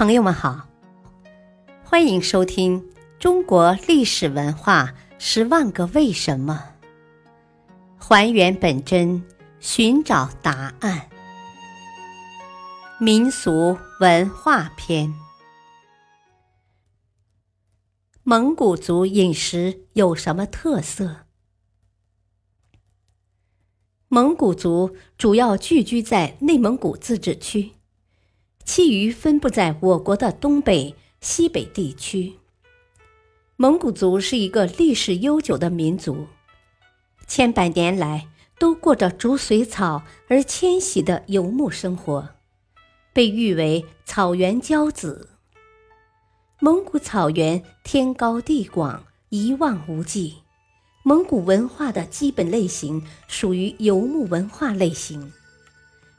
朋友们好，欢迎收听《中国历史文化十万个为什么》，还原本真，寻找答案。民俗文化篇：蒙古族饮食有什么特色？蒙古族主要聚居在内蒙古自治区。其余分布在我国的东北、西北地区。蒙古族是一个历史悠久的民族，千百年来都过着逐水草而迁徙的游牧生活，被誉为“草原骄子”。蒙古草原天高地广，一望无际。蒙古文化的基本类型属于游牧文化类型，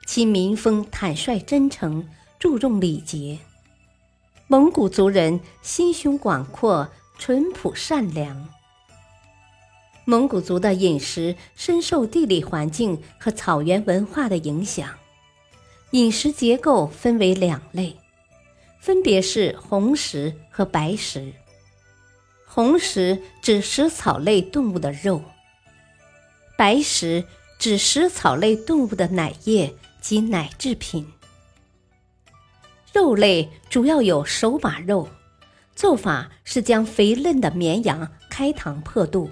其民风坦率真诚。注重礼节，蒙古族人心胸广阔、淳朴善良。蒙古族的饮食深受地理环境和草原文化的影响，饮食结构分为两类，分别是红食和白食。红食指食草类动物的肉，白食指食草类动物的奶液及奶制品。肉类主要有手把肉，做法是将肥嫩的绵羊开膛破肚，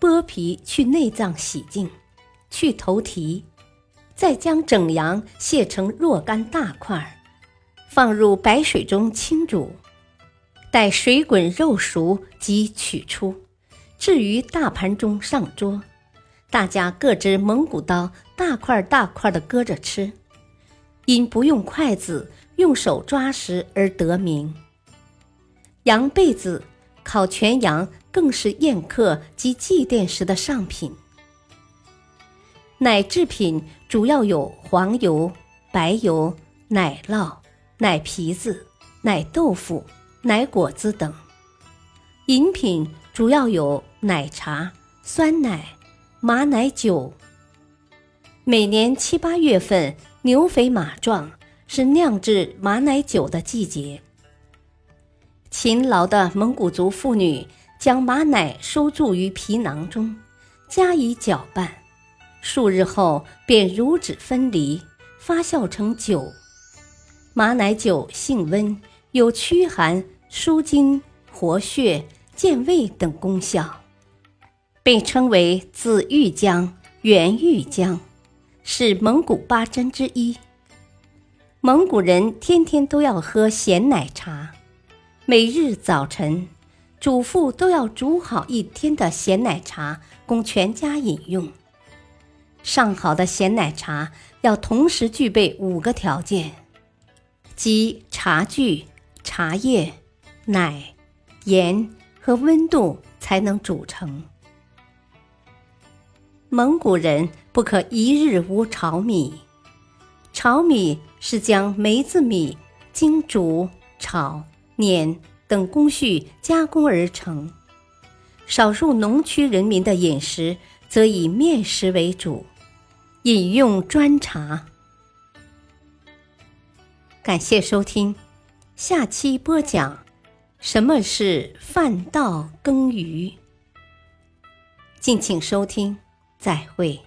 剥皮去内脏洗净，去头蹄，再将整羊卸成若干大块，放入白水中清煮，待水滚肉熟即取出，置于大盘中上桌，大家各执蒙古刀，大块大块的割着吃，因不用筷子。用手抓食而得名。羊被子、烤全羊更是宴客及祭奠时的上品。奶制品主要有黄油、白油、奶酪、奶皮子、奶豆腐、奶果子等。饮品主要有奶茶、酸奶、马奶酒。每年七八月份，牛肥马壮。是酿制马奶酒的季节。勤劳的蒙古族妇女将马奶收注于皮囊中，加以搅拌，数日后便乳脂分离，发酵成酒。马奶酒性温，有驱寒、舒筋、活血、健胃等功效，被称为紫玉浆、圆玉浆，是蒙古八珍之一。蒙古人天天都要喝咸奶茶，每日早晨，主妇都要煮好一天的咸奶茶供全家饮用。上好的咸奶茶要同时具备五个条件，即茶具、茶叶、奶、盐和温度才能煮成。蒙古人不可一日无炒米。炒米是将梅子米经煮、炒、碾等工序加工而成。少数农区人民的饮食则以面食为主，饮用砖茶。感谢收听，下期播讲什么是饭稻耕耘。敬请收听，再会。